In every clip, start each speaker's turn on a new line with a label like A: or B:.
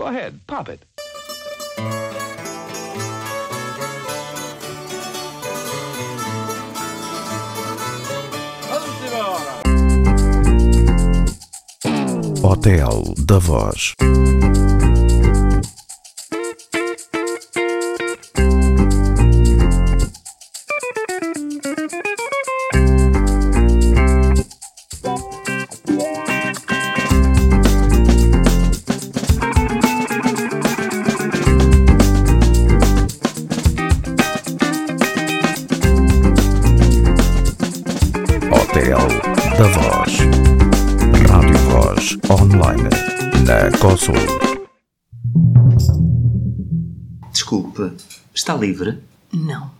A: Go ahead, pop it.
B: Hotel da Voz.
C: Livre?
D: Não.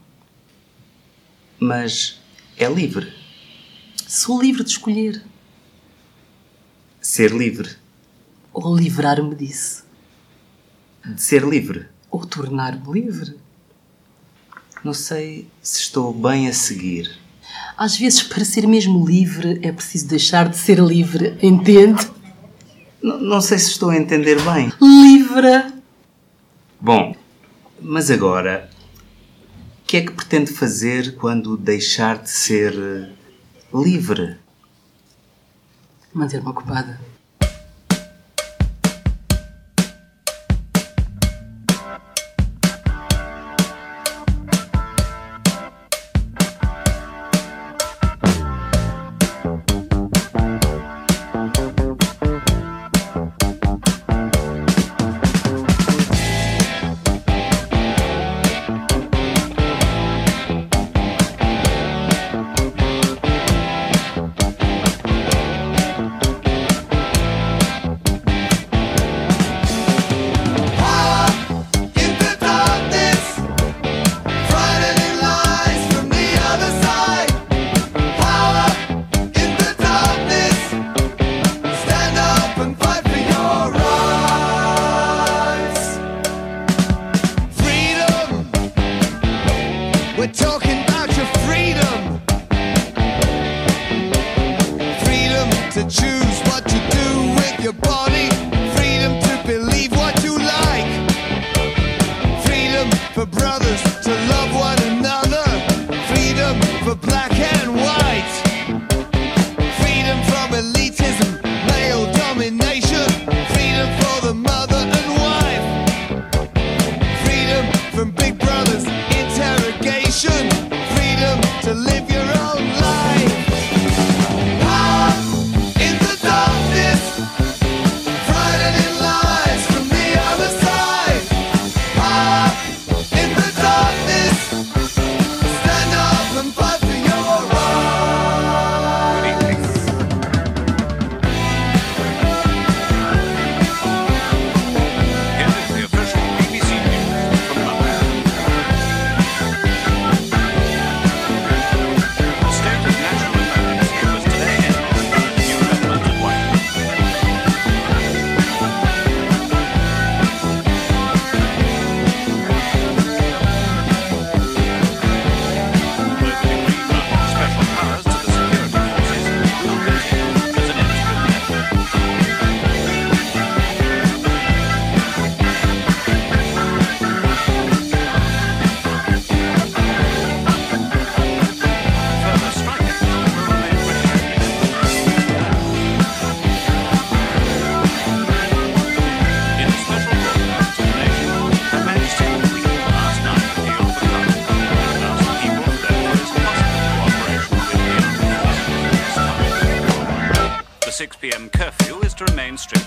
C: Mas é livre.
D: Sou livre de escolher.
C: Ser livre.
D: Ou livrar-me disso.
C: De ser livre.
D: Ou tornar-me livre.
C: Não sei se estou bem a seguir.
D: Às vezes, para ser mesmo livre, é preciso deixar de ser livre, entende?
C: N- não sei se estou a entender bem.
D: Livre!
C: Bom, mas agora, o que é que pretende fazer quando deixar de ser livre?
D: Manter-me ocupada.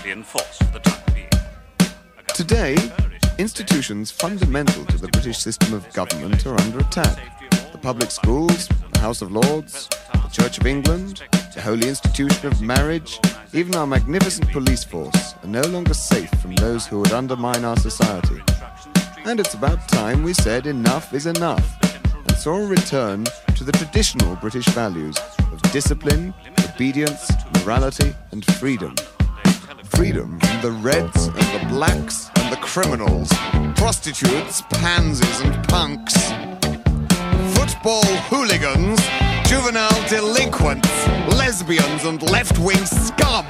E: Strictly enforced for the time being.
F: Today, institutions fundamental to the British system of government are under attack. The public schools, the House of Lords, the Church of England, the holy institution of marriage, even our magnificent police force are no longer safe from those who would undermine our society. And it's about time we said enough is enough and saw a return to the traditional British values of discipline, obedience, morality, and freedom. Freedom from the reds and the blacks and the criminals, prostitutes, pansies, and punks. Football hooligans, juvenile delinquents, lesbians, and left wing scum.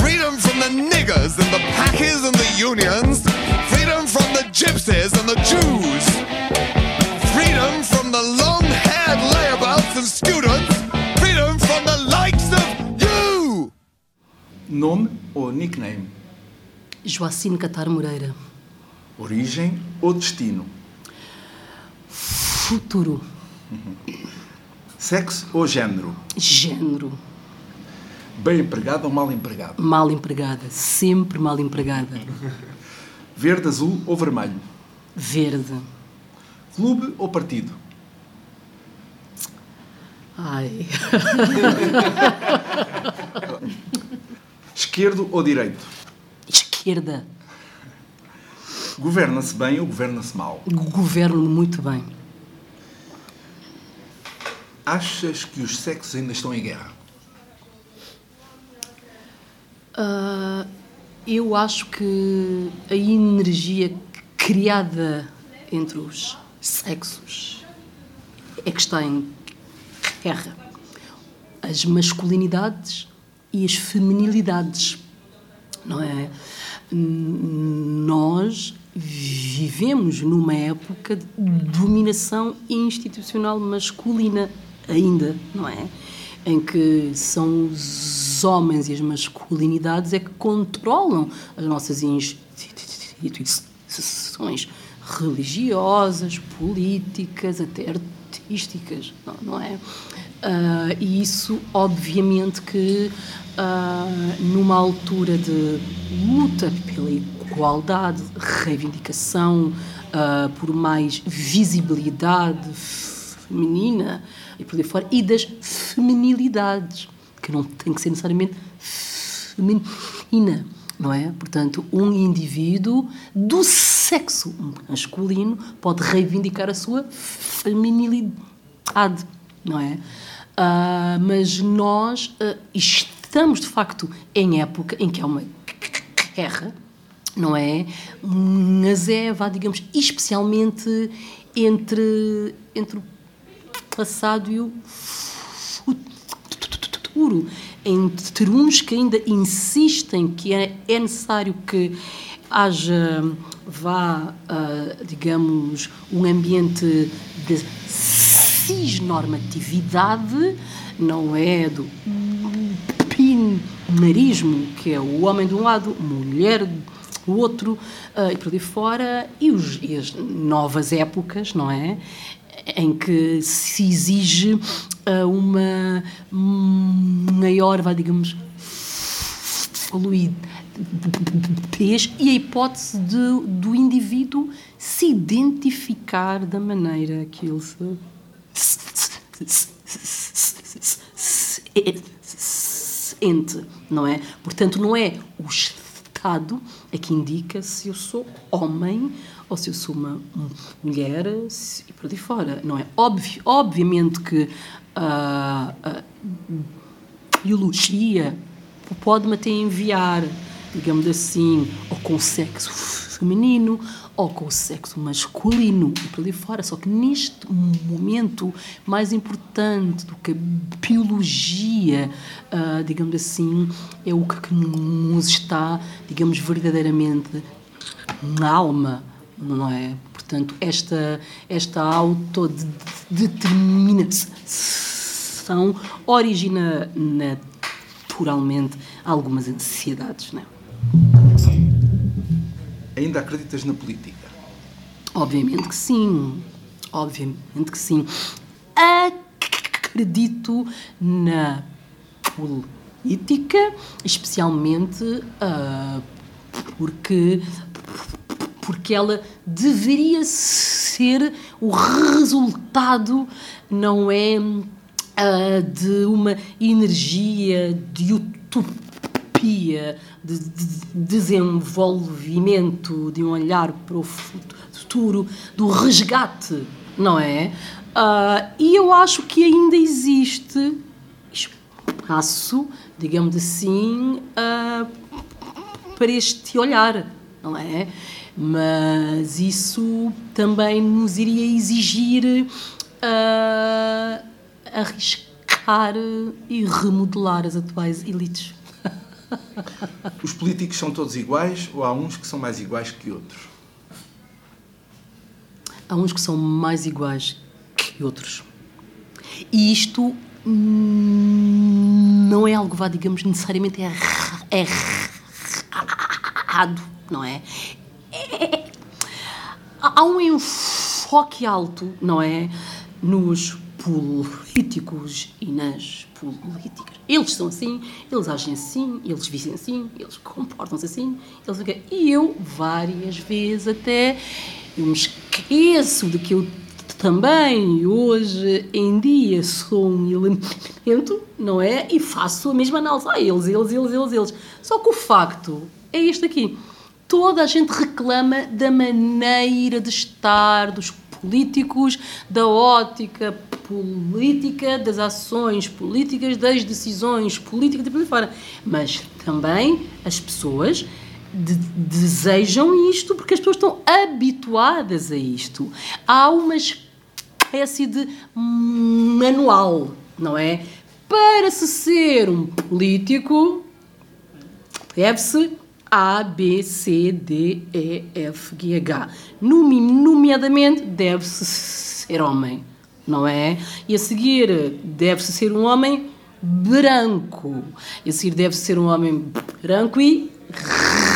F: Freedom from the
G: niggers and the packers and the unions. Freedom from the gypsies and the Jews. Freedom from the long haired layabouts and students.
H: Nome ou nickname?
I: Joacine Catar Moreira.
H: Origem ou destino?
I: Futuro.
H: Sexo ou género?
I: Género.
H: Bem empregado ou mal empregado?
I: Mal empregada. Sempre mal empregada.
H: Verde, azul ou vermelho?
I: Verde.
H: Clube ou partido?
I: Ai.
H: Esquerdo ou direito?
I: Esquerda.
H: Governa-se bem ou governa-se mal?
I: Governo muito bem.
H: Achas que os sexos ainda estão em guerra?
I: Ah, eu acho que a energia criada entre os sexos é que está em guerra. As masculinidades e as feminilidades, não é? Nós vivemos numa época de dominação institucional masculina ainda, não é? Em que são os homens e as masculinidades é que controlam as nossas instituições religiosas, políticas, até artísticas, não, não é? Ah, e isso, obviamente, que ah, numa altura de luta pela igualdade, reivindicação ah, por mais visibilidade feminina e por aí fora, e das feminilidades, que não tem que ser necessariamente feminina, não é? Portanto, um indivíduo do sexo masculino pode reivindicar a sua feminilidade, não é? Ah, mas nós ah, estamos, de facto, em época em que há uma guerra, não é? Mas é, vá, digamos, especialmente entre, entre o passado e o futuro. Entre uns que ainda insistem que é, é necessário que haja, vá, ah, digamos, um ambiente de cisnormatividade, não é do binarismo, que é o homem de um lado, mulher do outro, ah, e por aí fora, e, os- e as novas épocas, não é? Em que se exige ah, uma maior, vá, digamos, fluidez e a hipótese de, do indivíduo se identificar da maneira que ele se sente, não é? Portanto, não é o Estado a que indica se eu sou homem ou se eu sou uma mulher e por aí fora, não é? Obviamente que a biologia pode-me até enviar, digamos assim, ou com o sexo feminino ou com o sexo masculino e por ali fora. Só que neste momento, mais importante do que a biologia, ah, digamos assim, é o que nos está, digamos, verdadeiramente na alma, não é? Portanto, esta, esta autodeterminação origina naturalmente algumas ansiedades, não é?
H: Ainda acreditas na política?
I: Obviamente que sim. Obviamente que sim. Acredito na política, especialmente ah, porque porque ela deveria ser o resultado, não é ah, de uma energia de utopia, de, de desenvolvimento, de um olhar para o futuro, do resgate, não é? Ah, e eu acho que ainda existe espaço, digamos assim, ah, para este olhar, não é? Mas isso também nos iria exigir ah, arriscar e remodelar as atuais elites.
H: Os políticos são todos iguais ou há uns que são mais iguais que outros?
I: Há uns que são mais iguais que outros. E isto hum, não é algo, vá, digamos, necessariamente erra- errado, não é? É- Há um enfoque alto, não é? Nos políticos e nas políticas. Eles são assim, eles agem assim, eles vivem assim, eles comportam-se assim. Eles... E eu, várias vezes até, eu me esqueço de que eu também hoje em dia sou um elemento, não é? E faço a mesma análise. Ah, eles, eles, eles, eles, eles. Só que o facto é este aqui. Toda a gente reclama da maneira de estar dos políticos, da ótica política, das ações políticas, das decisões políticas e por aí fora. Mas também as pessoas de- desejam isto porque as pessoas estão habituadas a isto. Há uma espécie de manual, não é? Para se ser um político, deve-se A, B, C, D, E, F, G, H. Nome- Nomeadamente, deve-se ser homem, não é? E a seguir, deve-se ser um homem branco. E a seguir, deve-se ser um homem branco e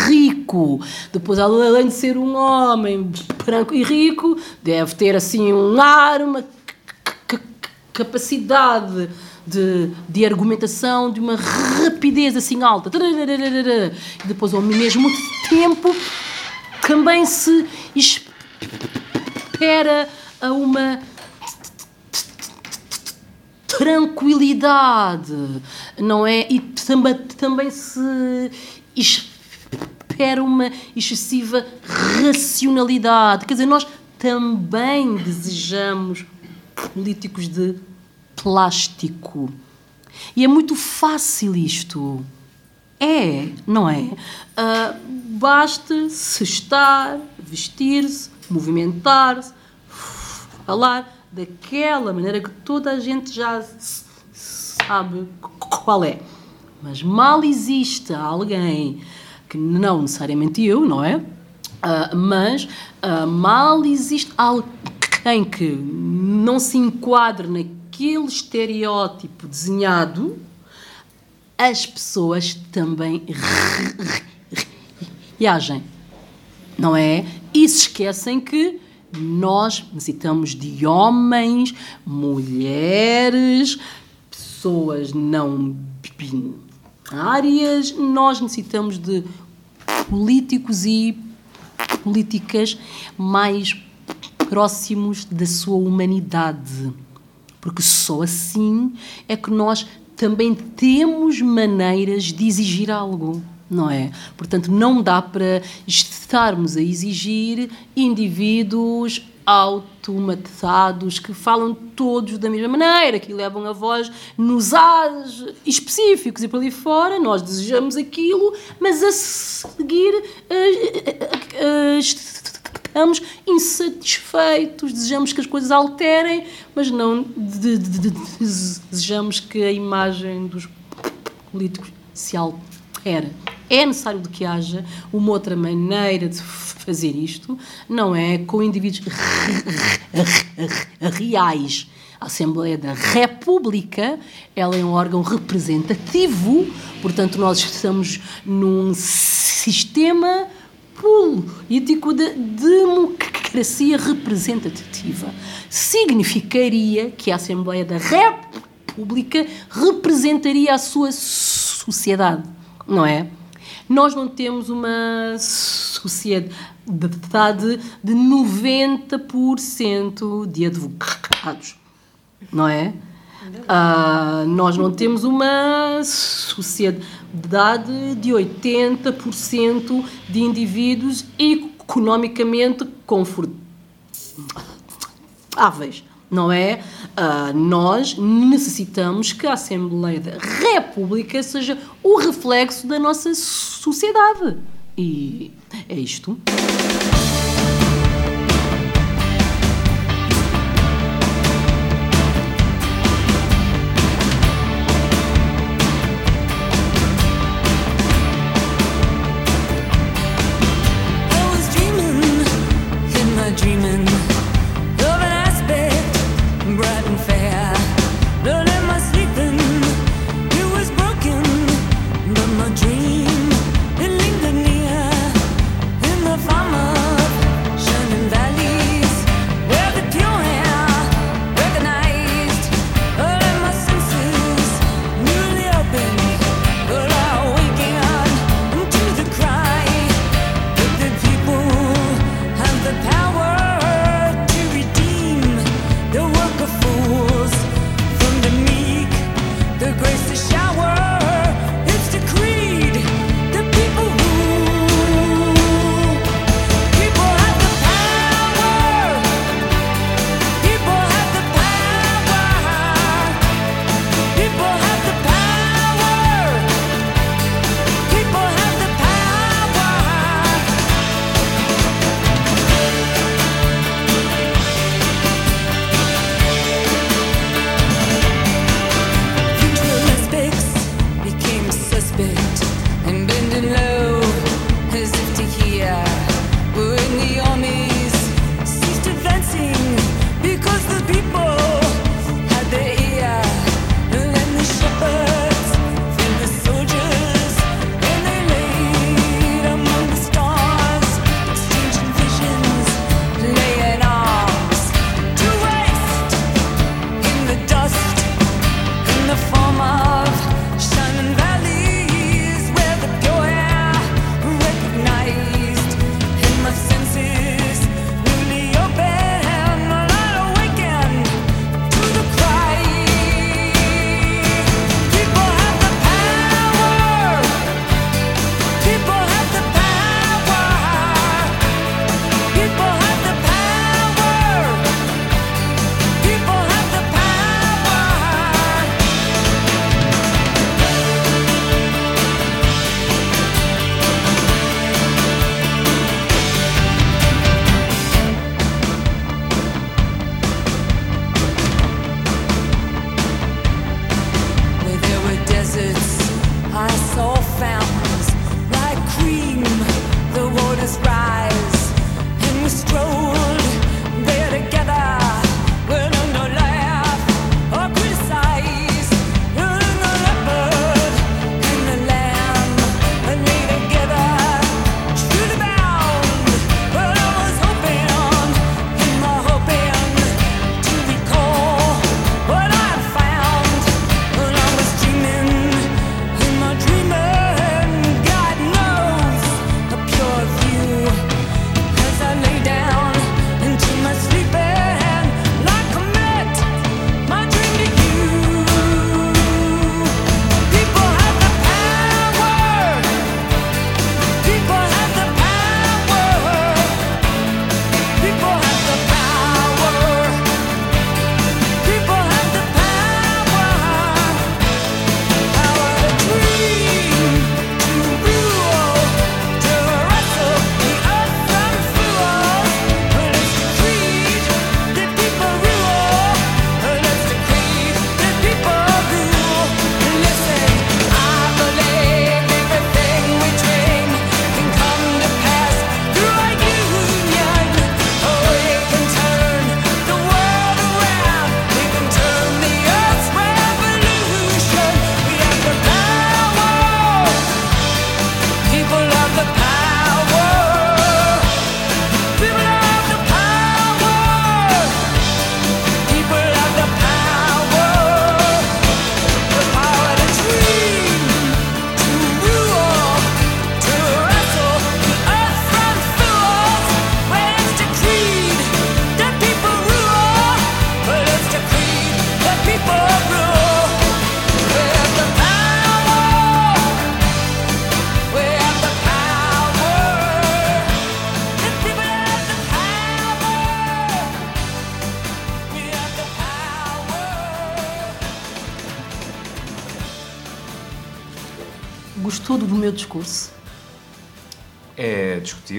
I: rico. Depois, além de ser um homem branco e rico, deve ter assim um ar, uma capacidade de, de argumentação, de uma rapidez assim alta. E depois, ao mesmo tempo, também se espera a uma tranquilidade, não é? E também, também se espera uma excessiva racionalidade. Quer dizer, nós também desejamos políticos de plástico. E é muito fácil isto. É, não é? Ah, basta se estar, vestir-se, movimentar-se, falar daquela maneira que toda a gente já sabe qual é. Mas mal existe alguém que não necessariamente eu, não é? Ah, mas ah, mal existe alguém que não se enquadre naquele estereótipo desenhado, as pessoas também reagem, não é? E se esquecem que nós necessitamos de homens, mulheres, pessoas não binárias, nós necessitamos de políticos e políticas mais próximos da sua humanidade. Porque só assim é que nós também temos maneiras de exigir algo, não é? Portanto, não dá para estarmos a exigir indivíduos automatizados que falam todos da mesma maneira, que levam a voz nos A's específicos e por ali fora. Nós desejamos aquilo, mas a seguir eh, eh, eh, estamos insatisfeitos, desejamos que as coisas alterem, mas não de- de- de- desejamos que a imagem dos políticos se altere. É necessário que haja uma outra maneira de fazer isto, não é com indivíduos reais. A Assembleia da República, ela é um órgão representativo, portanto nós estamos num sistema político de democracia representativa. Significaria que a Assembleia da República representaria a sua sociedade, não é? Nós não temos uma sociedade de 90% de advogados, não é? Ah, nós não temos uma sociedade de 80% de indivíduos economicamente confortáveis, não é? Ah, nós necessitamos que a Assembleia da República seja o reflexo da nossa sociedade. E é isto.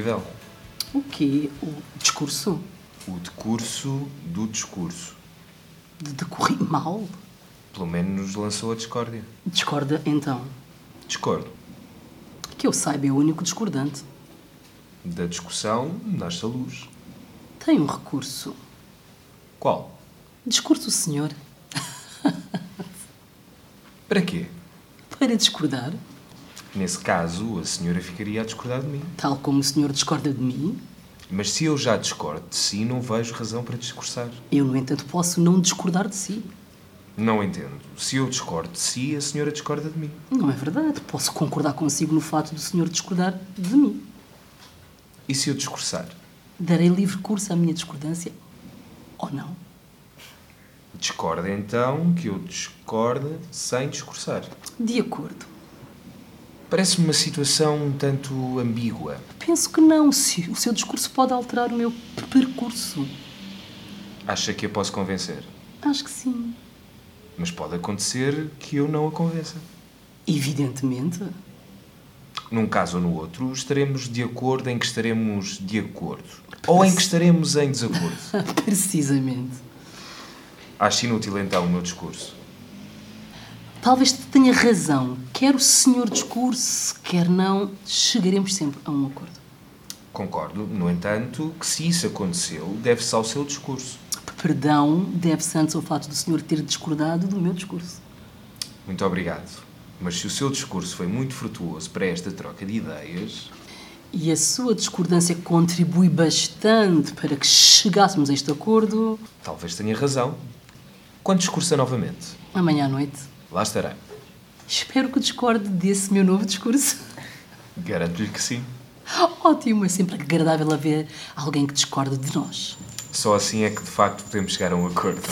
J: Discutível
I: O quê? O discurso?
J: o decurso do discurso.
I: De decorrer mal?
J: Pelo menos lançou a discórdia.
I: Discorda então.
J: Discordo.
I: Que eu saiba, é o único discordante.
J: Da discussão nasce a luz.
I: Tem um recurso.
J: Qual?
I: Discurso, senhor.
J: Para quê?
I: Para discordar,
J: Nesse caso, a senhora ficaria a discordar de mim.
I: tal como o senhor discorda de mim,
J: Mas se eu já discordo de si, não vejo razão para discursar.
I: eu, no entanto, posso não discordar de si.
J: Não entendo. Se eu discordo de si, a senhora discorda de mim.
I: Não é verdade. Posso concordar consigo no fato do senhor discordar de mim.
J: E se eu discursar?
I: Darei livre curso à minha discordância. Ou não?
J: Discorda então que eu discorde sem discursar.
I: De acordo.
J: Parece-me uma situação um tanto ambígua.
I: Penso que não. Se o seu discurso pode alterar o meu percurso.
J: Acha que a posso convencer?
I: Acho que sim.
J: Mas pode acontecer que eu não a convença.
I: Evidentemente.
J: Num caso ou no outro, estaremos de acordo em que estaremos de acordo. Ou em que estaremos em desacordo.
I: Precisamente.
J: Acho inútil então o meu discurso.
I: Talvez tenha razão. Quer o senhor discurso, quer não, chegaremos sempre a um acordo.
J: Concordo, no entanto, que se isso aconteceu, deve-se ao seu discurso.
I: Perdão deve-se antes ao fato do senhor ter discordado do meu discurso.
J: Muito obrigado. Mas se o seu discurso foi muito frutuoso para esta troca de ideias,
I: E a sua discordância contribui bastante para que chegássemos a este acordo
J: talvez tenha razão. Quando discursa novamente,
I: amanhã à noite.
J: lá estará.
I: Espero que discorde desse meu novo discurso.
J: Garanto-lhe que sim.
I: Ótimo, é sempre agradável haver alguém que discorde de nós.
J: Só assim é que de facto podemos chegar a um acordo.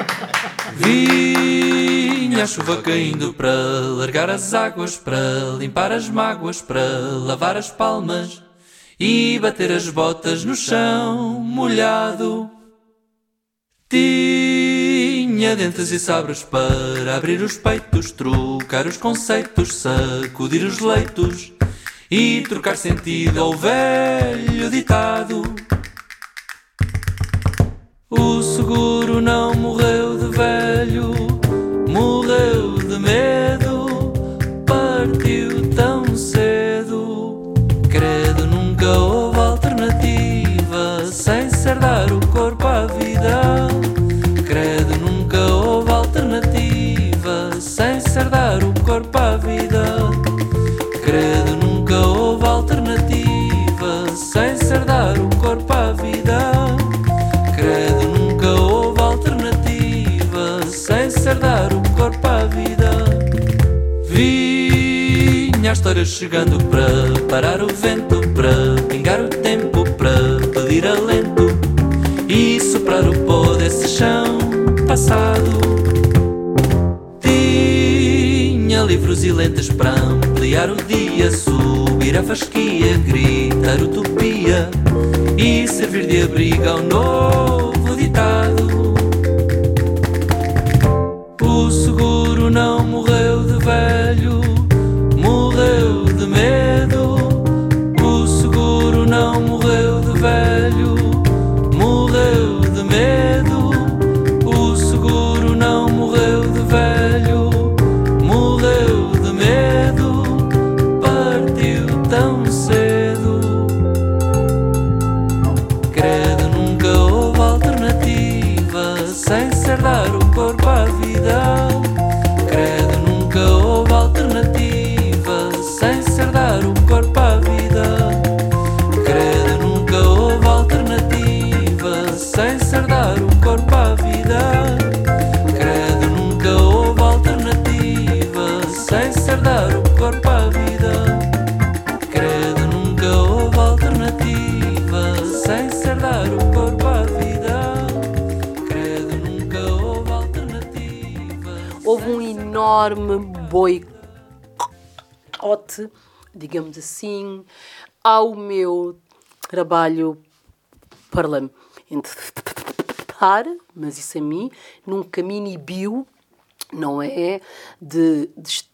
K: Vinha a chuva caindo para largar as águas, para limpar as mágoas, para lavar as palmas e bater as botas no chão molhado. Tinha dentes e sabres para abrir os peitos, trocar os conceitos, sacudir os leitos e trocar sentido ao velho ditado. O seguro não morreu de velho, morreu de medo, partiu tão cedo. Credo, nunca o corpo à vida. Credo, nunca houve alternativa sem ser dar o corpo à vida. Credo, nunca houve alternativa sem ser dar o corpo à vida. Vinha a história chegando para parar o vento, para pingar o tempo, para pedir alento e soprar o pó desse chão passado. E lentes para ampliar o dia, subir a fasquia, gritar utopia e servir de abrigo ao novo
I: enorme boicote, digamos assim, ao meu trabalho parlamentar, mas isso a mim nunca me inibiu, não é? De, de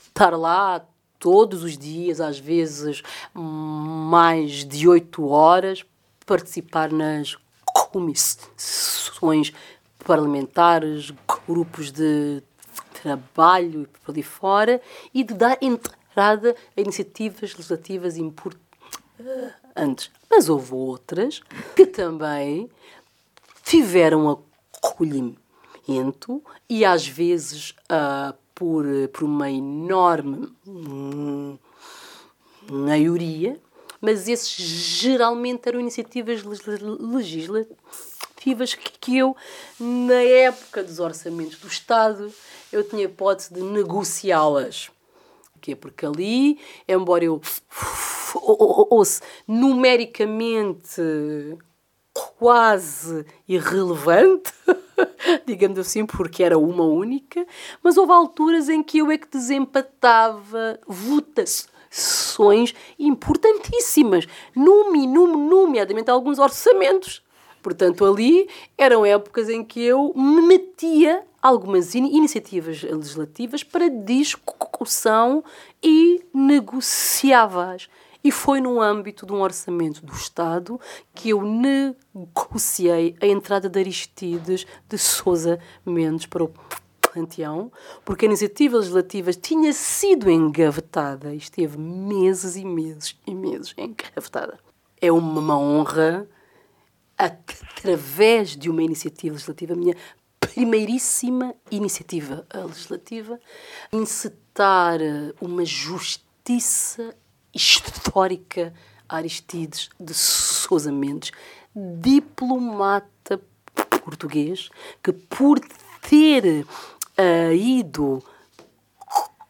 I: estar lá todos os dias, às vezes mais de oito horas, participar nas comissões parlamentares, grupos de trabalho e por ali fora, e de dar entrada a iniciativas legislativas importantes. Mas houve outras que também tiveram acolhimento e às vezes ah, por, por uma enorme hum, maioria, mas esses geralmente eram iniciativas legis- legislativas que eu, na época dos orçamentos do Estado, eu tinha hipótese de negociá-las. Porquê? Porque ali, embora eu fosse numericamente quase irrelevante, digamos assim, porque era uma única, mas houve alturas em que eu é que desempatava votações importantíssimas, nome, nome, nomeadamente alguns orçamentos. Portanto, ali eram épocas em que eu me metia algumas in- iniciativas legislativas para discussão e negociava-as. E foi no âmbito de um orçamento do Estado que eu negociei a entrada de Aristides de Sousa Mendes para o panteão, porque a iniciativa legislativa tinha sido engavetada e esteve meses e meses e meses engavetada. É uma honra, através de uma iniciativa legislativa, minha primeiríssima iniciativa legislativa, encetar uma justiça histórica a Aristides de Sousa Mendes, diplomata português, que por ter ah, ido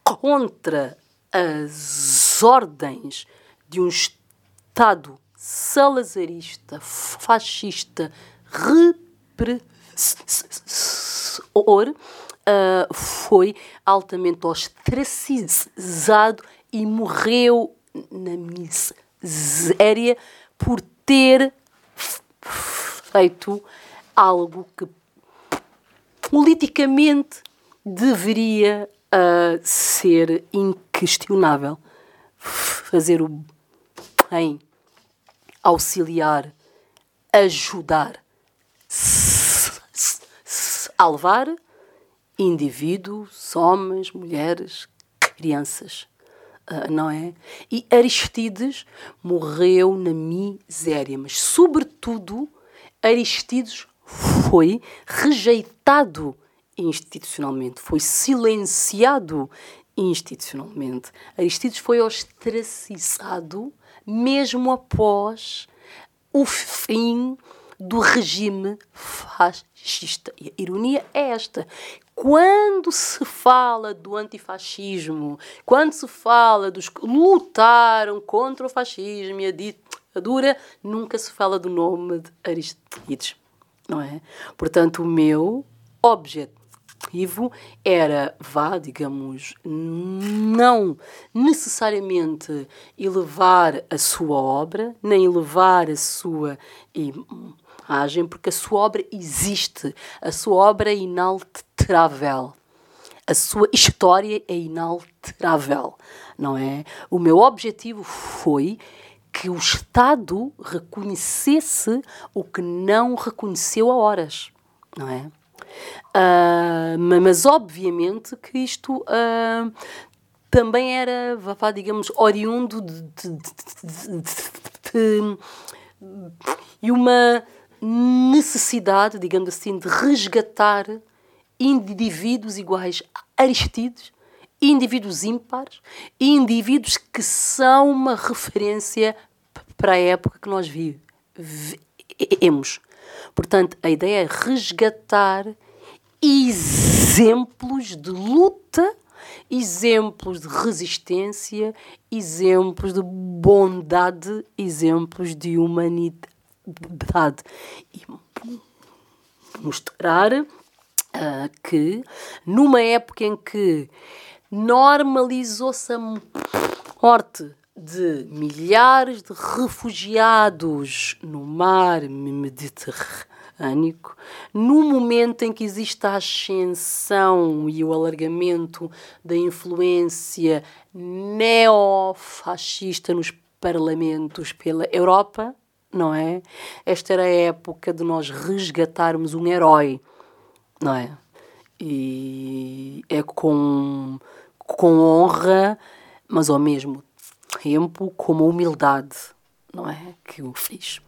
I: contra as ordens de um Estado salazarista, fascista, repressor, ah, foi altamente ostracizado e morreu na miséria por ter feito algo que politicamente deveria ah, ser inquestionável. Fazer o bem, auxiliar, ajudar, salvar indivíduos, homens, mulheres, crianças. ah, não é? E Aristides morreu na miséria, mas, sobretudo, Aristides foi rejeitado institucionalmente, foi silenciado institucionalmente. Aristides foi ostracizado mesmo após o fim do regime fascista. E a ironia é esta. Quando se fala do antifascismo, quando se fala dos que lutaram contra o fascismo e a ditadura, nunca se fala do nome de Aristides, não é? Portanto, o meu objetivo era, vá, digamos, não necessariamente elevar a sua obra, nem elevar a sua porque a sua obra existe, a sua obra é inalterável. A sua história é inalterável, não é? O meu objetivo foi que o Estado reconhecesse o que não reconheceu a horas, não é? Ah, ma- mas obviamente que isto ah, também era, vá, digamos, oriundo de, de- de- de- e uma necessidade, digamos assim, de resgatar indivíduos iguais Aristides, indivíduos ímpares, indivíduos que são uma referência para a época que nós vi- vivemos. Portanto, a ideia é resgatar exemplos de luta, exemplos de resistência, exemplos de bondade, exemplos de humanidade. E mostrar ah, que numa época em que normalizou-se a morte de milhares de refugiados no mar Mediterrâneo, no momento em que existe a ascensão e o alargamento da influência neofascista nos parlamentos pela Europa, não é? Esta era a época de nós resgatarmos um herói, não é? E é com, com honra, mas ao mesmo tempo com uma humildade, não é? Que o fiz.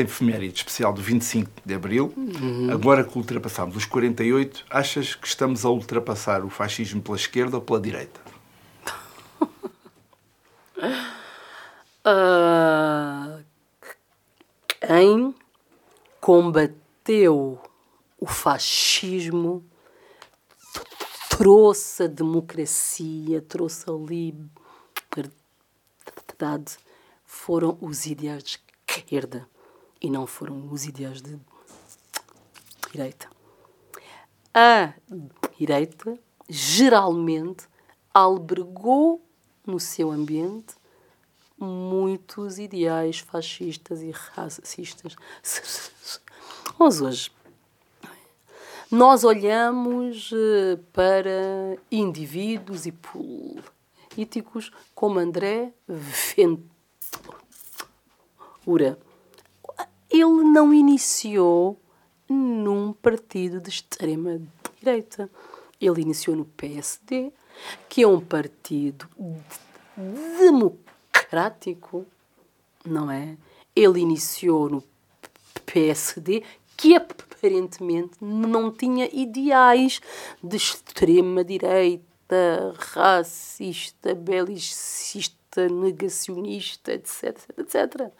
H: Nesta efeméride especial do 25 de Abril, agora que ultrapassamos os 48, achas que estamos a ultrapassar o fascismo pela esquerda ou pela direita?
I: Ah, quem combateu o fascismo trouxe a democracia, trouxe a liberdade, foram os ideais de esquerda e não foram os ideais de direita. A direita geralmente albergou no seu ambiente muitos ideais fascistas e racistas. Mas hoje nós olhamos eh, para indivíduos e políticos como André Ventura. Ele não iniciou num partido de extrema direita. Ele iniciou no PSD, que é um partido democrático, não é? Ele iniciou no PSD, que aparentemente não tinha ideais de extrema direita, racista, belicista, negacionista, etc, etc.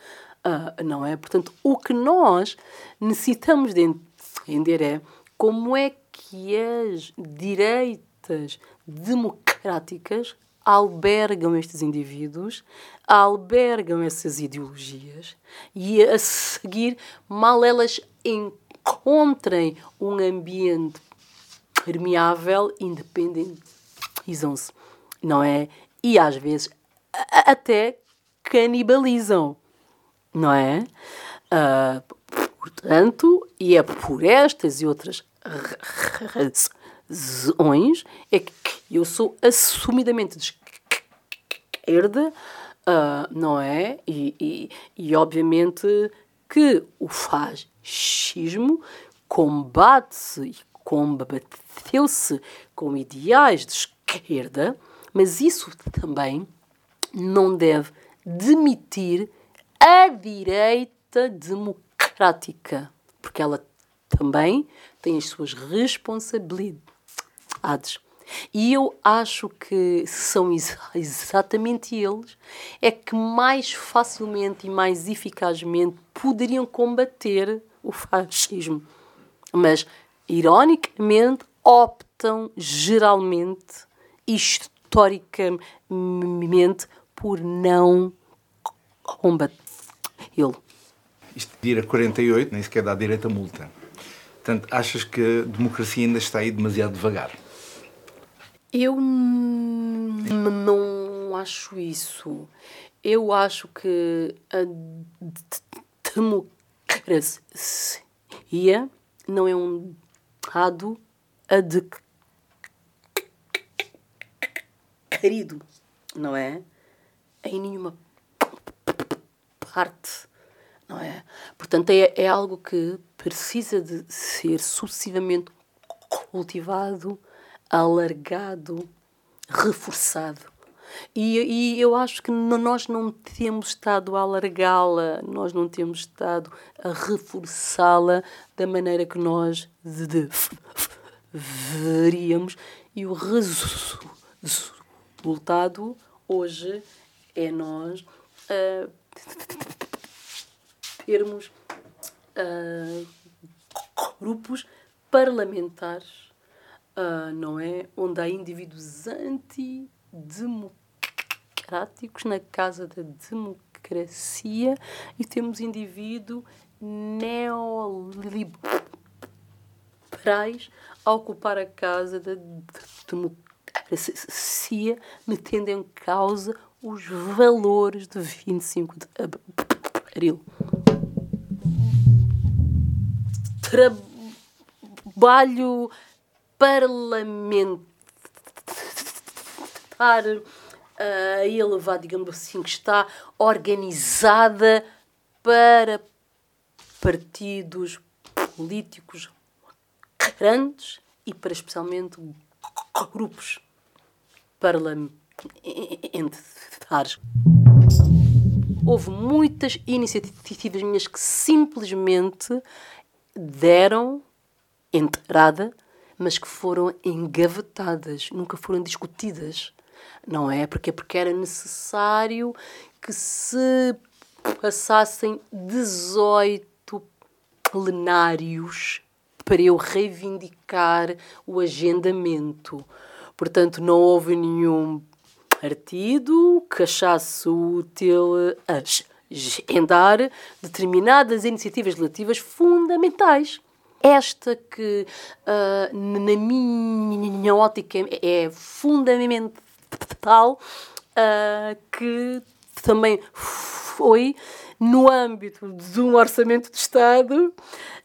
I: Ah, não é? Portanto, o que nós necessitamos de entender é como é que as direitas democráticas albergam estes indivíduos, albergam essas ideologias e a seguir, mal elas encontrem um ambiente permeável, independentizam-se, não é? E às vezes até canibalizam, não é? Ah, portanto, e é por estas e outras razões é que eu sou assumidamente de esquerda, ah, não é? E, e, e obviamente que o fascismo combate-se e combateu-se com ideais de esquerda, mas isso também não deve demitir a direita democrática, porque ela também tem as suas responsabilidades. E eu acho que são ex- exatamente eles é que mais facilmente e mais eficazmente poderiam combater o fascismo. Mas, ironicamente, optam geralmente, historicamente, por não combatê-lo.
H: Isto de ir a 48 nem sequer dá direito a multa. Portanto, achas que a democracia ainda está aí demasiado devagar?
I: Eu não acho isso. Eu acho que a democracia não é um dado adquirido, não é? Em nenhuma parte, não é? Portanto, é, é algo que precisa de ser sucessivamente cultivado, alargado, reforçado. E, e eu acho que nós não temos estado a alargá-la, nós não temos estado a reforçá-la da maneira que nós de- deveríamos. E o resu- resultado hoje é nós ah, termos ah, grupos parlamentares, ah, não é? Onde há indivíduos antidemocráticos na casa da democracia e temos indivíduos neoliberais a ocupar a casa da democracia, metendo em causa os valores de 25 de abril. Trabalho parlamentar ah, elevado, digamos assim, que está organizada para partidos políticos grandes e para especialmente grupos parlamentares. houve muitas iniciativas minhas que simplesmente deram entrada, mas que foram engavetadas, nunca foram discutidas, não é? Porque porque era necessário que se passassem 18 plenários para eu reivindicar o agendamento. Portanto, não houve nenhum partido que achasse útil agendar determinadas iniciativas legislativas fundamentais. Esta que, ah, na minha ótica, é fundamental, ah, que também foi no âmbito de um orçamento de Estado,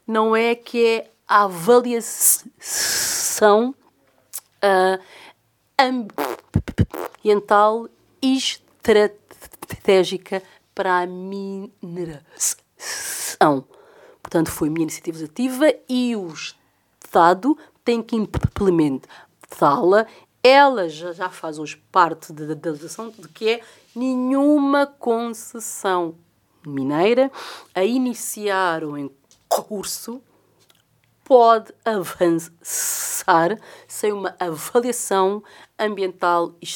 I: não é que é a avaliação ah, ambiental e estratégica para a mineração. Portanto, foi minha iniciativa legislativa e o Estado tem que implementá-la. Ela já, já faz hoje parte da legislação de que é nenhuma concessão mineira a iniciar ou em curso pode avançar sem uma avaliação ambiental e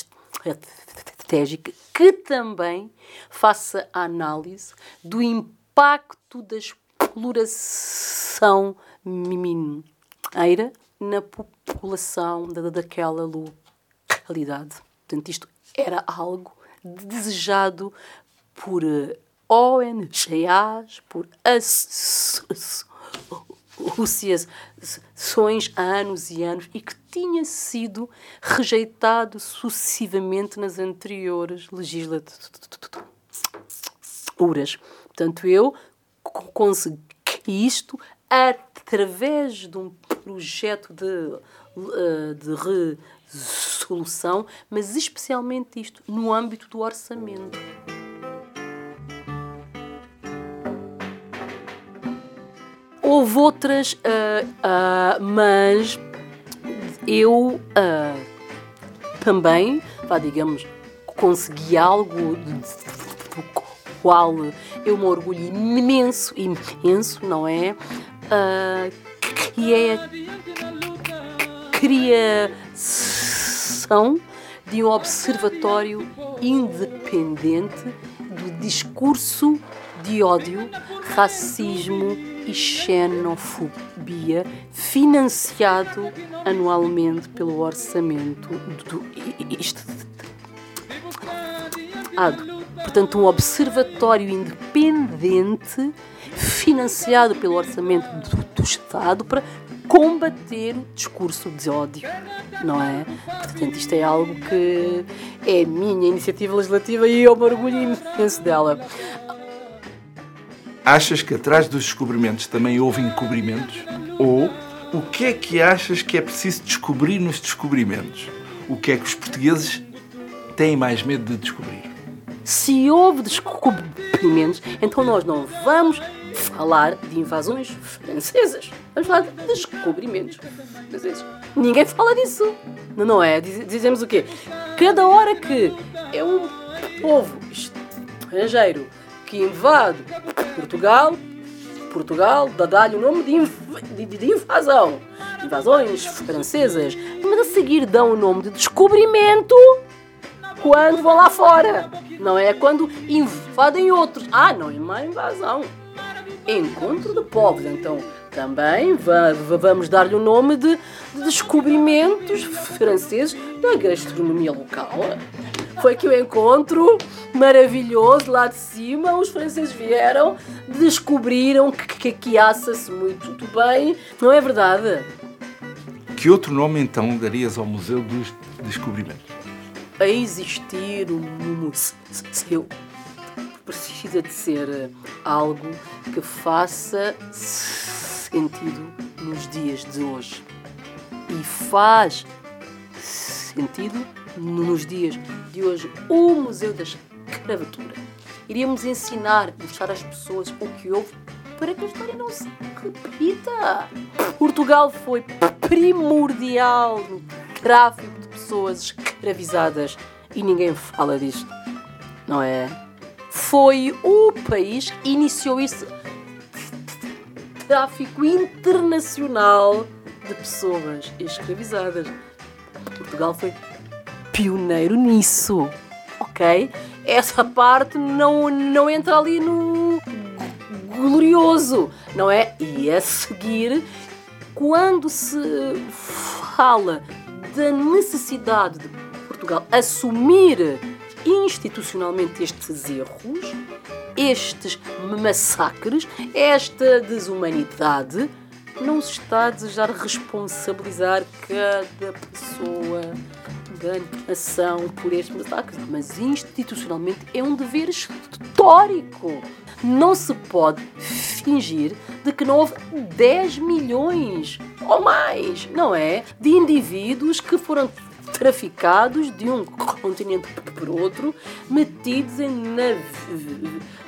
I: estratégica que também faça a análise do impacto da exploração mineira na população da, daquela localidade. Portanto, isto era algo desejado por eh, ONGs, por associações há anos e anos e que tinha sido rejeitado sucessivamente nas anteriores legislaturas. Portanto, eu co- consegui isto através de um projeto de, eh, de resolução, mas especialmente isto no âmbito do orçamento. Houve outras, ah, ah, mas eu ah, também, vá, digamos, consegui algo do qual eu me orgulho imenso, imenso, não é? Que é a criação de um observatório independente do discurso de ódio, racismo e xenofobia, financiado anualmente pelo orçamento do Estado. Portanto, um observatório independente financiado pelo orçamento do, do Estado para combater o discurso de ódio, não é? Portanto, isto é algo que é minha iniciativa legislativa e eu me orgulho imenso dela.
H: Achas que atrás dos descobrimentos também houve encobrimentos? Ou o que é que achas que é preciso descobrir nos descobrimentos? O que é que os portugueses têm mais medo de descobrir?
I: Se houve descobrimentos, então nós não vamos falar de invasões francesas. Vamos falar de descobrimentos franceses. Ninguém fala disso. Não, não é? Diz- Dizemos o quê? Cada hora que é um povo estrangeiro que invade Portugal, Portugal dá-lhe o nome de, inv- de- de- invasão. Invasões francesas. Mas a seguir dão o nome de descobrimento quando vão lá fora. Não é quando invadem outros. Ah, não é má invasão. Encontro de povos. Então, também va- va- vamos dar-lhe o nome de, de descobrimentos franceses da gastronomia local. Foi que o encontro maravilhoso lá de cima, os franceses vieram, descobriram que, que aqui assa-se muito, muito bem. Não é verdade?
H: Que outro nome então darias ao Museu dos Descobrimentos?
I: a existir um museu precisa de ser eh, algo que faça sentido nos dias de hoje. E faz sentido nos dias de hoje o Museu da Escravatura. Iríamos ensinar mostrar às pessoas o que houve para que a história não se repita. Portugal foi primordial no tráfico de pessoas escravizadas e ninguém fala disto, não é? Foi o país que iniciou esse tráfico internacional de pessoas escravizadas. Portugal foi pioneiro nisso, ok? Essa parte não, não entra ali no glorioso, não é? E a seguir, quando se fala da necessidade de Portugal assumir institucionalmente estes erros, estes massacres, esta desumanidade, não se está a desejar responsabilizar cada pessoa da nação por estes massacres, mas institucionalmente é um dever histórico. Não se pode fingir de que não houve 10 milhões ou mais, não é? De indivíduos que foram traficados de um continente para outro, metidos em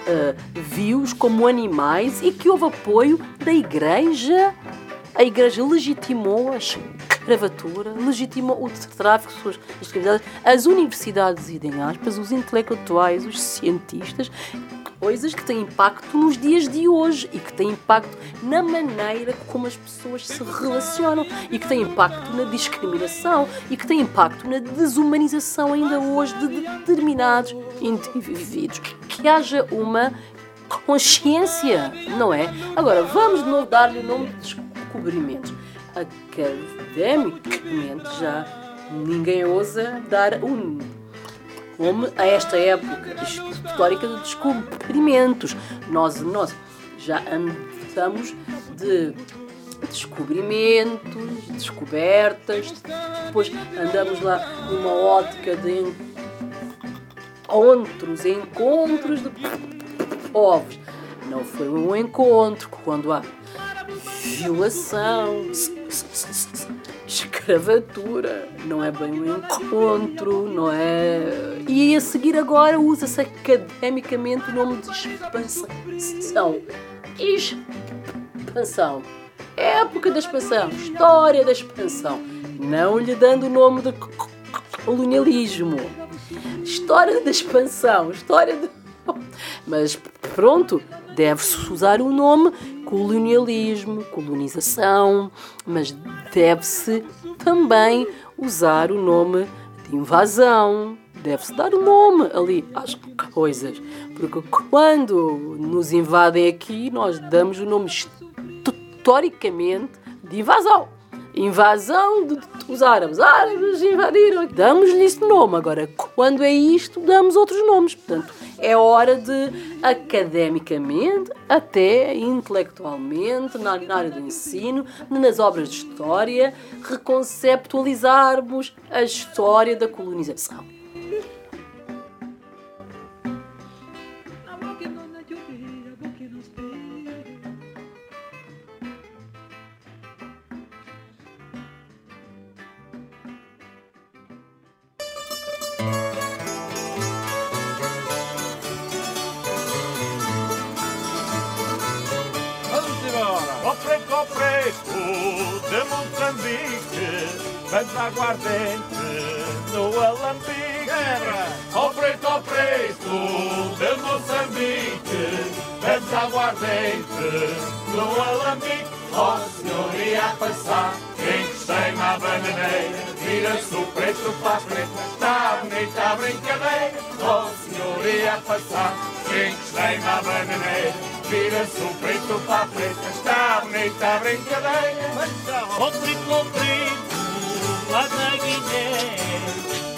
I: navios como animais e que houve apoio da Igreja. A Igreja legitimou a escravatura, legitimou o tráfico de pessoas escravizadas, as universidades, idem aspas, os intelectuais, os cientistas, coisas que têm impacto nos dias de hoje e que têm impacto na maneira como as pessoas se relacionam e que têm impacto na discriminação e que têm impacto na desumanização ainda hoje de determinados indivíduos. Que haja uma consciência, não é? Agora, vamos de novo dar-lhe o nome de descobrimentos. Academicamente já ninguém ousa dar um nome a esta época histórica de descobrimentos. Nós, nós já andamos de descobrimentos, descobertas, depois andamos lá numa ótica de encontros, encontros de povos. Não foi um encontro quando há violação, escravatura, não é bem um encontro, não é. E a seguir agora usa-se academicamente o nome de expansão. Expansão. Época da expansão, história da expansão. Não lhe dando o nome de colonialismo. História da expansão, história de. Mas pronto, deve-se usar o nome colonialismo, colonização, mas deve-se também usar o nome de invasão. Deve-se dar o nome ali às coisas. Porque quando nos invadem aqui, nós damos o nome historicamente de invasão. Invasão dos árabes. Árabes invadiram. Damos-lhe esse nome. Agora, quando é isto, damos outros nomes. Portanto, é hora de, academicamente, até intelectualmente, na área do ensino, nas obras de história, reconceptualizarmos a história da colonização.
L: Vamos aguardente no alambique. Quebra! Copre, copreto de Moçambique, vamos aguardente no alambique. Ó senhor ia passar, encostei na bananeira, vira-se o preto para a preta, está bonita a brincadeira. Ó senhor ia passar, encostei na bananeira, vira-se o preto para a preta, está bonita a brincadeira.
M: Ó preto, preto, lá Guiné,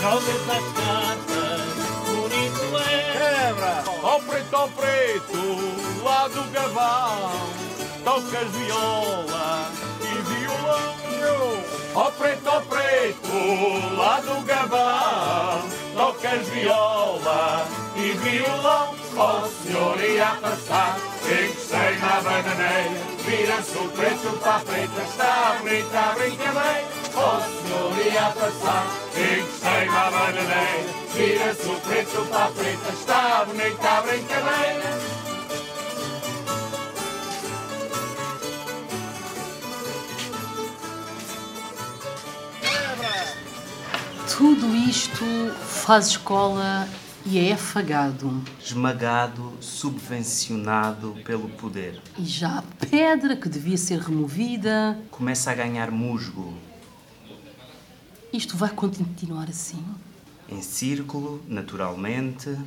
M: jogas as cartas, bonito é.
L: Quebra! Ó preto, ó preto, lá do Gabão, tocas viola e violão. Ó preto, ó preto, lá do Gabão, tocas viola e violão. Ó senhor ia passar, encostei na bananeira, vira-se o preto para a preta, está a brincadeira. Senhor ia passar, encostei na bananeira, vira-se o preto para a preta, está bonita a brincadeira.
I: Tudo isto faz escola E é afagado.
C: esmagado, subvencionado pelo poder.
I: E já a pedra que devia ser removida.
C: Começa a ganhar musgo
I: Isto vai continuar assim?
C: em círculo, naturalmente.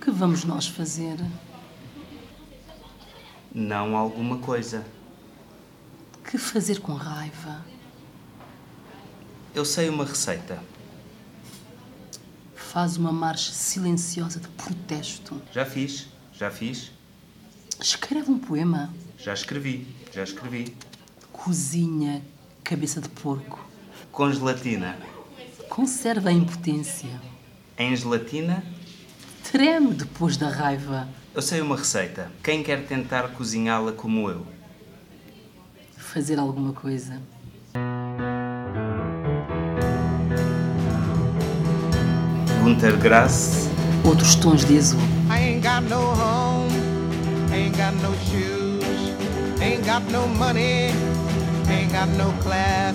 I: Que vamos nós fazer?
C: Não alguma coisa.
I: Que fazer com raiva?
C: Eu sei uma receita.
I: Faz uma marcha silenciosa de protesto.
C: Já fiz, já fiz,
I: Escreve um poema.
C: já escrevi, já escrevi.
I: Cozinha cabeça de porco.
C: Com gelatina.
I: Conserva a impotência.
C: Em gelatina,
I: Treme depois da raiva.
C: eu sei uma receita. Quem quer tentar cozinhá-la como eu?
I: Fazer alguma coisa.
C: Gunter Grass,
I: Outros tons de azul.
G: I ain't got no home, ain't got no shoes, ain't got no money, ain't got no class,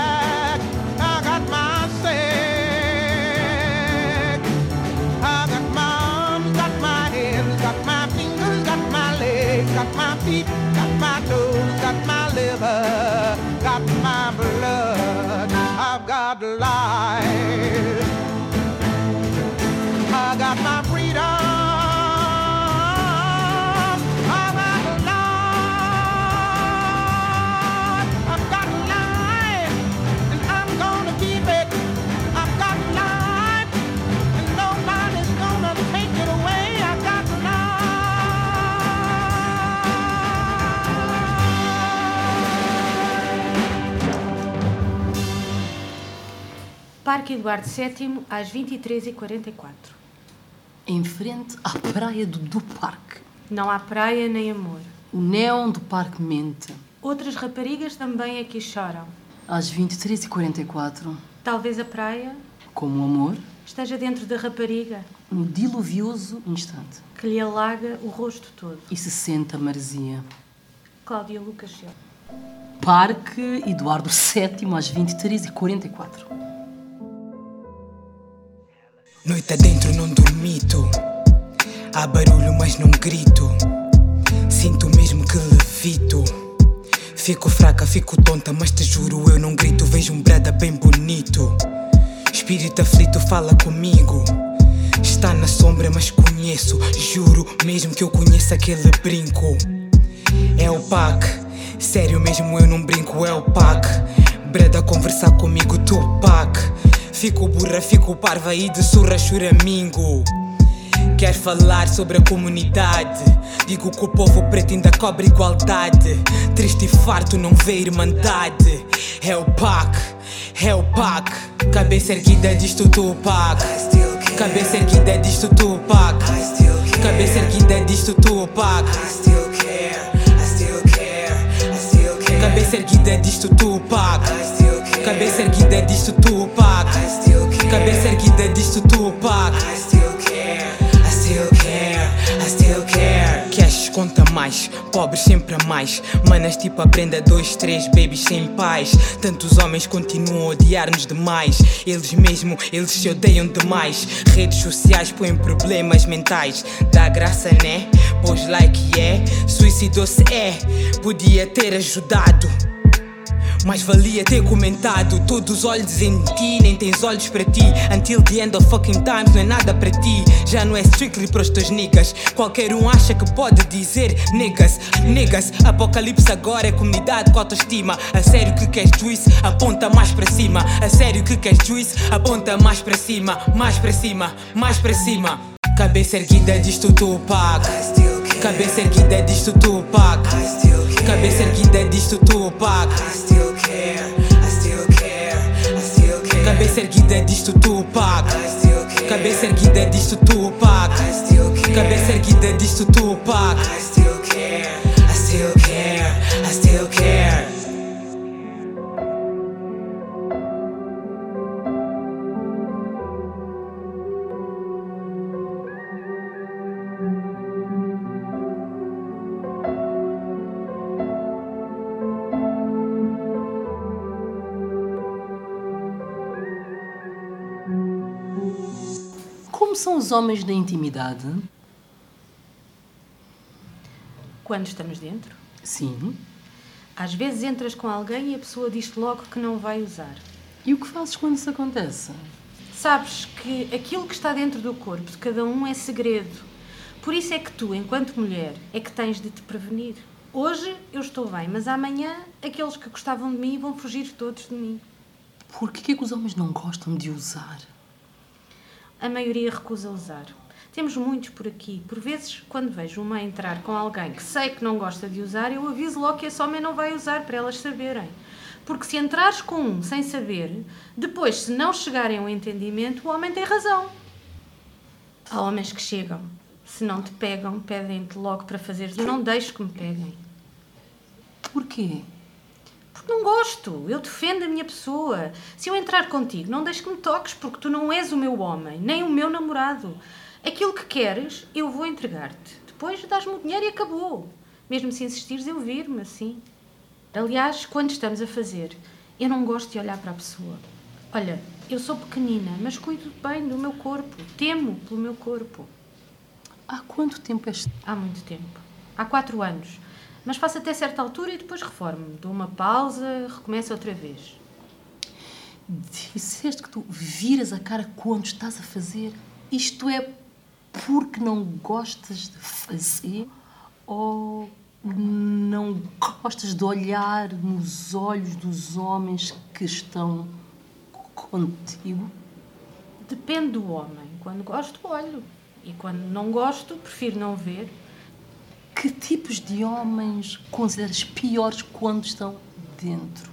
G: got
N: Parque Eduardo VII, às 23h44.
I: Em frente à praia do, do parque.
N: Não há praia nem amor.
I: O neon do parque mente.
N: Outras raparigas também aqui choram.
I: Às 23h44.
N: Talvez a praia
I: Como o amor,
N: esteja dentro da rapariga,
I: no diluvioso instante.
N: que lhe alaga o rosto todo.
I: E se sente a maresia.
N: Cláudia Lucas Silva.
I: Parque Eduardo VII, às 23h44.
O: Noite adentro não dormito. Há barulho, mas não grito. Sinto mesmo que levito. Fico fraca, fico tonta, mas te juro, eu não grito. Vejo um brada bem bonito. Espírito aflito fala comigo. Está na sombra, mas conheço. Juro mesmo que eu conheço aquele brinco. É o pack, sério mesmo eu não brinco, é o pack. Breda conversar comigo, Tupac. Fico burra, fico parva e de surra churamingo. Quer falar sobre a comunidade? Digo que o povo preto ainda cobra igualdade. Triste e farto não vê irmandade. É o pack, é o pack. Cabeça erguida disto Tupac. Cabeça erguida disto Tupac. Cabeça erguida disto Tupac. Cabeça erguida disto Tupac. Cabeça erguida disto Tupac. Cabeça erguida disto Tupac. Conta mais, pobres sempre a mais. Manas tipo a Brenda, dois, três babies sem pais. Tantos homens continuam a odiar-nos demais. Eles mesmo, eles se odeiam demais. Redes sociais põem problemas mentais. Dá graça, né? Pois like é, suicidou-se é, podia ter ajudado. Mas valia ter comentado Todos os olhos em ti, nem tens olhos para ti. Until the end of fucking times não é nada para ti. Já não é strictly para os teus niggas. Qualquer um acha que pode dizer niggas Niggas, apocalipse agora é comunidade com autoestima. A sério que queres juice, aponta mais para cima. A sério que queres juice, aponta mais para cima. Mais para cima, mais para cima. Cabeça erguida disto Tupac. Cabeça erguida disto Tupac. Cabeça erguida disto Tupac Cabeça erguida disto Tupac. Cabeça erguida disto Tupac. Cabeça erguida disto Tupac
I: Como são os homens na intimidade?
N: Quando estamos dentro,
I: Sim.
N: às vezes entras com alguém e a pessoa diz logo que não vai usar.
I: E o que fazes quando isso acontece?
N: Sabes que aquilo que está dentro do corpo de cada um é segredo. Por isso é que tu, enquanto mulher, é que tens de te prevenir. Hoje eu estou bem, mas amanhã aqueles que gostavam de mim vão fugir todos de mim.
I: Por que é que os homens não gostam de usar?
N: A maioria recusa usar. Temos muitos por aqui. Por vezes, quando vejo uma entrar com alguém que sei que não gosta de usar, eu aviso logo que esse homem não vai usar para elas saberem. Porque se entrares com um sem saber, depois, se não chegarem a um entendimento, o homem tem razão. Há homens que chegam. Se não te pegam, pedem-te logo para fazeres. Eu não deixo que me peguem.
I: Porquê?
N: Porque não gosto. Eu defendo a minha pessoa. Se eu entrar contigo, não deixo que me toques, porque tu não és o meu homem, nem o meu namorado. Aquilo que queres, eu vou entregar-te. Depois dás-me o dinheiro e acabou. Mesmo se insistires, eu vir-me assim. Aliás, quando estamos a fazer, eu não gosto de olhar para a pessoa. Olha, eu sou pequenina, mas cuido bem do meu corpo. Temo pelo meu corpo.
I: Há quanto tempo és...
N: Há muito tempo. Há quatro anos. Mas faço até certa altura e depois reformo. Dou uma pausa, recomeço outra vez.
I: Disseste que tu viras a cara quando estás a fazer. Isto é porque não gostas de fazer ou não gostas de olhar nos olhos dos homens que estão contigo?
N: Depende do homem. Quando gosto, olho. E quando não gosto, prefiro não ver.
I: Que tipos de homens consideras piores quando estão dentro?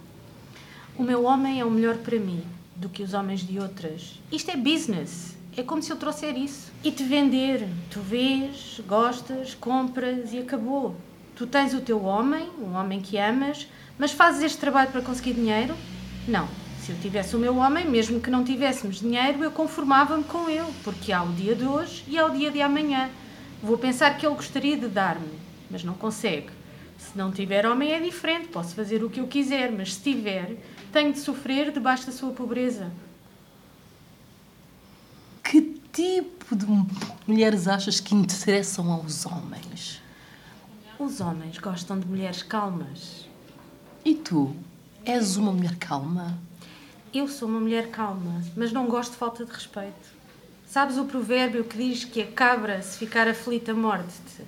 N: O meu homem é o melhor para mim do que os homens de outras. Isto é business. É como se eu trouxer isso. E te vender. Tu vês, gostas, compras e acabou. Tu tens o teu homem, um homem que amas, mas fazes este trabalho para conseguir dinheiro? Não. Se eu tivesse o meu homem, mesmo que não tivéssemos dinheiro, eu conformava-me com ele, porque há o dia de hoje e há o dia de amanhã. Vou pensar que ele gostaria de dar-me, mas não consegue. Se não tiver homem é diferente, posso fazer o que eu quiser, mas se tiver, tenho de sofrer debaixo da sua pobreza.
I: Que tipo de mulheres achas que interessam aos homens?
N: Os homens gostam de mulheres calmas.
I: E tu? És uma mulher calma?
N: Eu sou uma mulher calma, mas não gosto de falta de respeito. Sabes o provérbio que diz que a cabra, se ficar aflita, morde-te?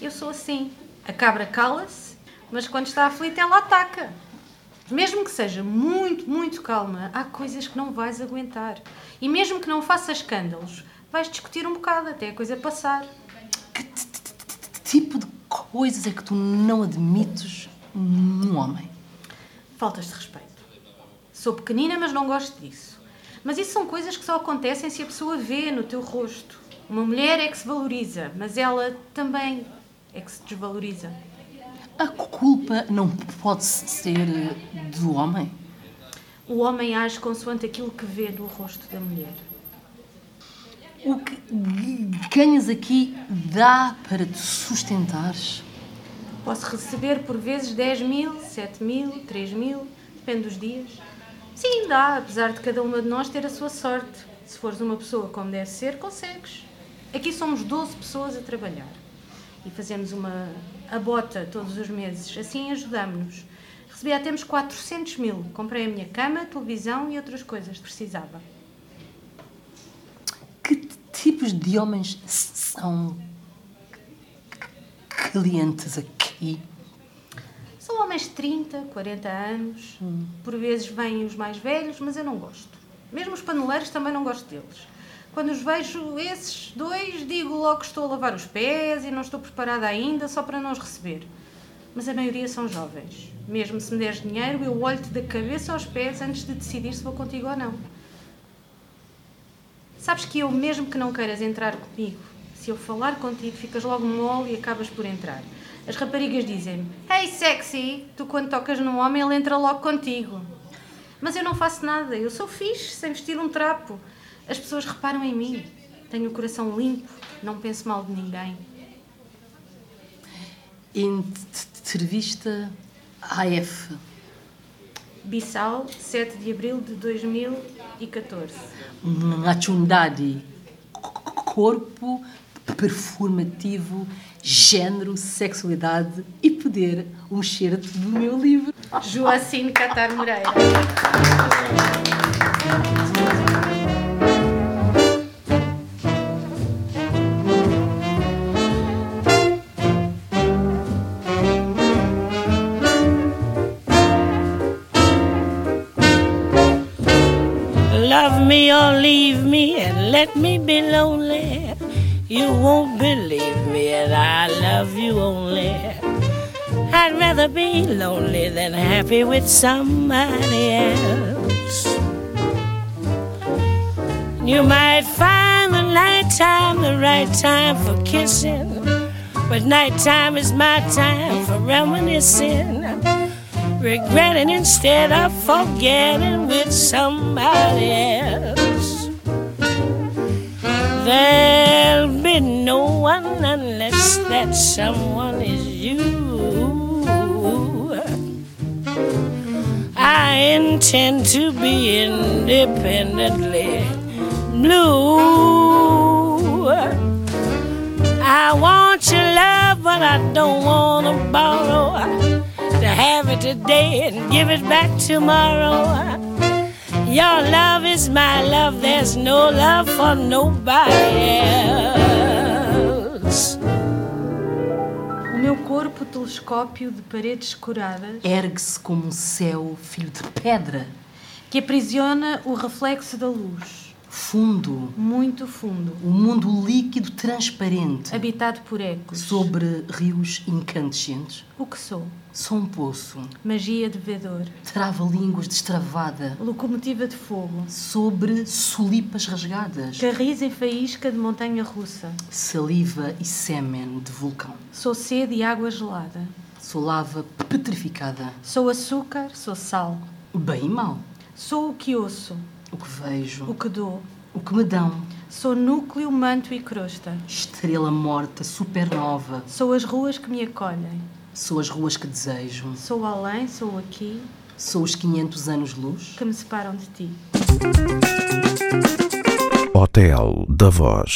N: Eu sou assim. A cabra cala-se, mas quando está aflita, ela ataca. Mesmo que seja muito, muito calma, há coisas que não vais aguentar. E mesmo que não faças escândalos, vais discutir um bocado até a coisa passar.
I: Que tipo de coisas é que tu não admites num homem?
N: Faltas de respeito. Sou pequenina, mas não gosto disso. Mas isso são coisas que só acontecem se a pessoa vê no teu rosto. Uma mulher é que se valoriza, mas ela também é que se desvaloriza.
I: A culpa não pode ser do homem?
N: O homem age consoante aquilo que vê no rosto da mulher.
I: O que ganhas aqui dá para te sustentares?
N: Posso receber por vezes 10 mil, 7 mil, 3 mil, depende dos dias. Sim, dá, apesar de cada uma de nós ter a sua sorte. Se fores uma pessoa como deve ser, consegues. Aqui somos 12 pessoas a trabalhar. e fazemos uma bota todos os meses. Assim ajudamos-nos. Recebi há tempos 400 mil. Comprei a minha cama, televisão e outras coisas que precisava.
I: Que tipos de homens são clientes aqui?
N: São homens de 30, 40 anos. Por vezes vêm os mais velhos, mas eu não gosto. Mesmo os paneleiros também não gosto deles. Quando os vejo esses dois, digo logo que estou a lavar os pés e não estou preparada ainda só para não os receber. Mas a maioria são jovens. Mesmo se me deres dinheiro, eu olho-te da cabeça aos pés antes de decidir se vou contigo ou não. Sabes que eu, mesmo que não queiras entrar comigo, se eu falar contigo, ficas logo mole e acabas por entrar. As raparigas dizem-me: Hey sexy, tu quando tocas num homem ele entra logo contigo. Mas eu não faço nada, eu sou fixe, sem vestir um trapo. As pessoas reparam em mim. Tenho o coração limpo, não penso mal de ninguém.
I: Entrevista AF.
N: Bissau, 7 de abril de 2014.
I: Nacionalidade, corpo, performativo, género, sexualidade e poder. Um cheiro do meu livro.
N: Joacine Catar Moreira.
M: Love me or leave me and let me be lonely. You won't believe me, and I love you only. I'd rather be lonely than happy with somebody else. You might find the nighttime the right time for kissing, but nighttime is my time for reminiscing regretting instead of forgetting with somebody else. There'll no one unless that someone is you. I intend to be independently blue. I want your love, but I don't want to borrow to have it today and give it back tomorrow. Your love is my love, there's no love for nobody else.
N: Telescópio de paredes escuradas,
I: Ergue-se como um céu, filho de pedra,
N: que aprisiona o reflexo da luz,
I: fundo,
N: muito fundo,
I: um mundo líquido transparente,
N: habitado por ecos.
I: sobre rios incandescentes.
N: O que sou?
I: Sou um poço,
N: Magia de vedor,
I: trava-línguas destravada,
N: locomotiva de fogo,
I: sobre solipas rasgadas,
N: carris em faísca de montanha russa.
I: saliva e sêmen de vulcão.
N: Sou sede e água gelada.
I: Sou lava petrificada,
N: Sou açúcar, sou sal.
I: bem e mal.
N: Sou o que ouço,
I: O que vejo,
N: o que dou.
I: o que me dão,
N: Sou núcleo, manto e crosta.
I: estrela morta, supernova.
N: Sou as ruas que me acolhem.
I: Sou as ruas que desejo,
N: Sou além, sou aqui,
I: sou os 500 anos-luz.
N: que me separam de ti.
B: Hotel da Voz.